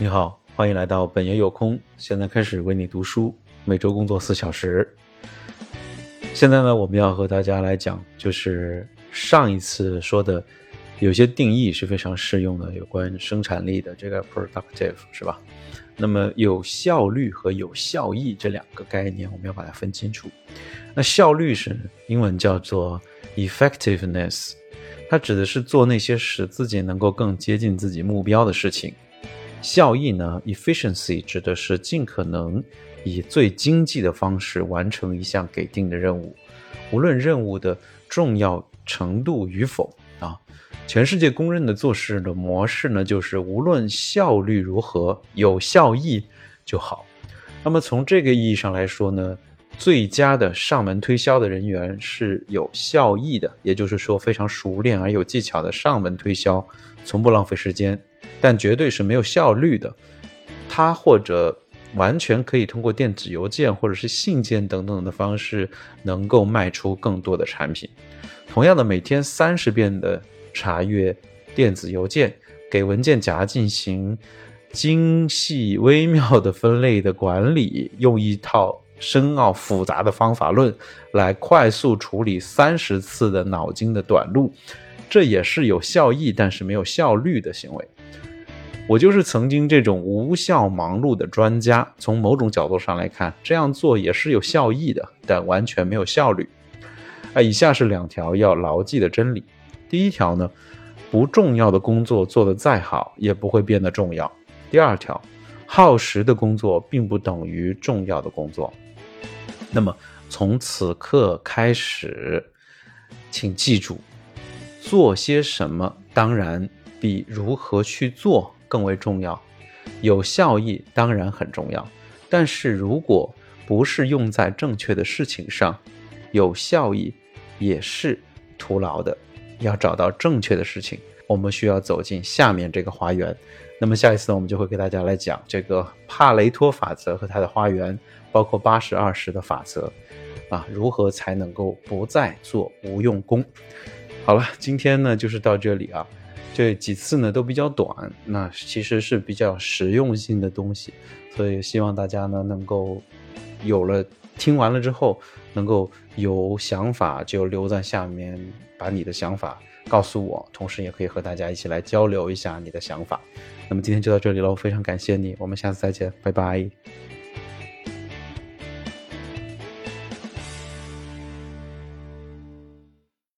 你好，欢迎来到本爷有空。现在开始为你读书，每周工作四小时。现在呢，我们要和大家来讲，就是上一次说的，有些定义是非常适用的，有关生产力的这个 productive 是吧？那么有效率和有效益这两个概念，我们要把它分清楚。那效率是英文叫做 effectiveness，它指的是做那些使自己能够更接近自己目标的事情。效益呢？efficiency 指的是尽可能以最经济的方式完成一项给定的任务，无论任务的重要程度与否啊。全世界公认的做事的模式呢，就是无论效率如何，有效益就好。那么从这个意义上来说呢，最佳的上门推销的人员是有效益的，也就是说非常熟练而有技巧的上门推销，从不浪费时间。但绝对是没有效率的，他或者完全可以通过电子邮件或者是信件等等的方式，能够卖出更多的产品。同样的，每天三十遍的查阅电子邮件，给文件夹进行精细微妙的分类的管理，用一套深奥复杂的方法论来快速处理三十次的脑筋的短路，这也是有效益但是没有效率的行为。我就是曾经这种无效忙碌的专家。从某种角度上来看，这样做也是有效益的，但完全没有效率。啊，以下是两条要牢记的真理。第一条呢，不重要的工作做得再好，也不会变得重要。第二条，耗时的工作并不等于重要的工作。那么从此刻开始，请记住，做些什么当然比如何去做。更为重要，有效益当然很重要，但是如果不是用在正确的事情上，有效益也是徒劳的。要找到正确的事情，我们需要走进下面这个花园。那么下一次呢，我们就会给大家来讲这个帕雷托法则和它的花园，包括八十二十的法则啊，如何才能够不再做无用功？好了，今天呢就是到这里啊。这几次呢都比较短，那其实是比较实用性的东西，所以希望大家呢能够有了听完了之后，能够有想法就留在下面，把你的想法告诉我，同时也可以和大家一起来交流一下你的想法。那么今天就到这里喽，非常感谢你，我们下次再见，拜拜。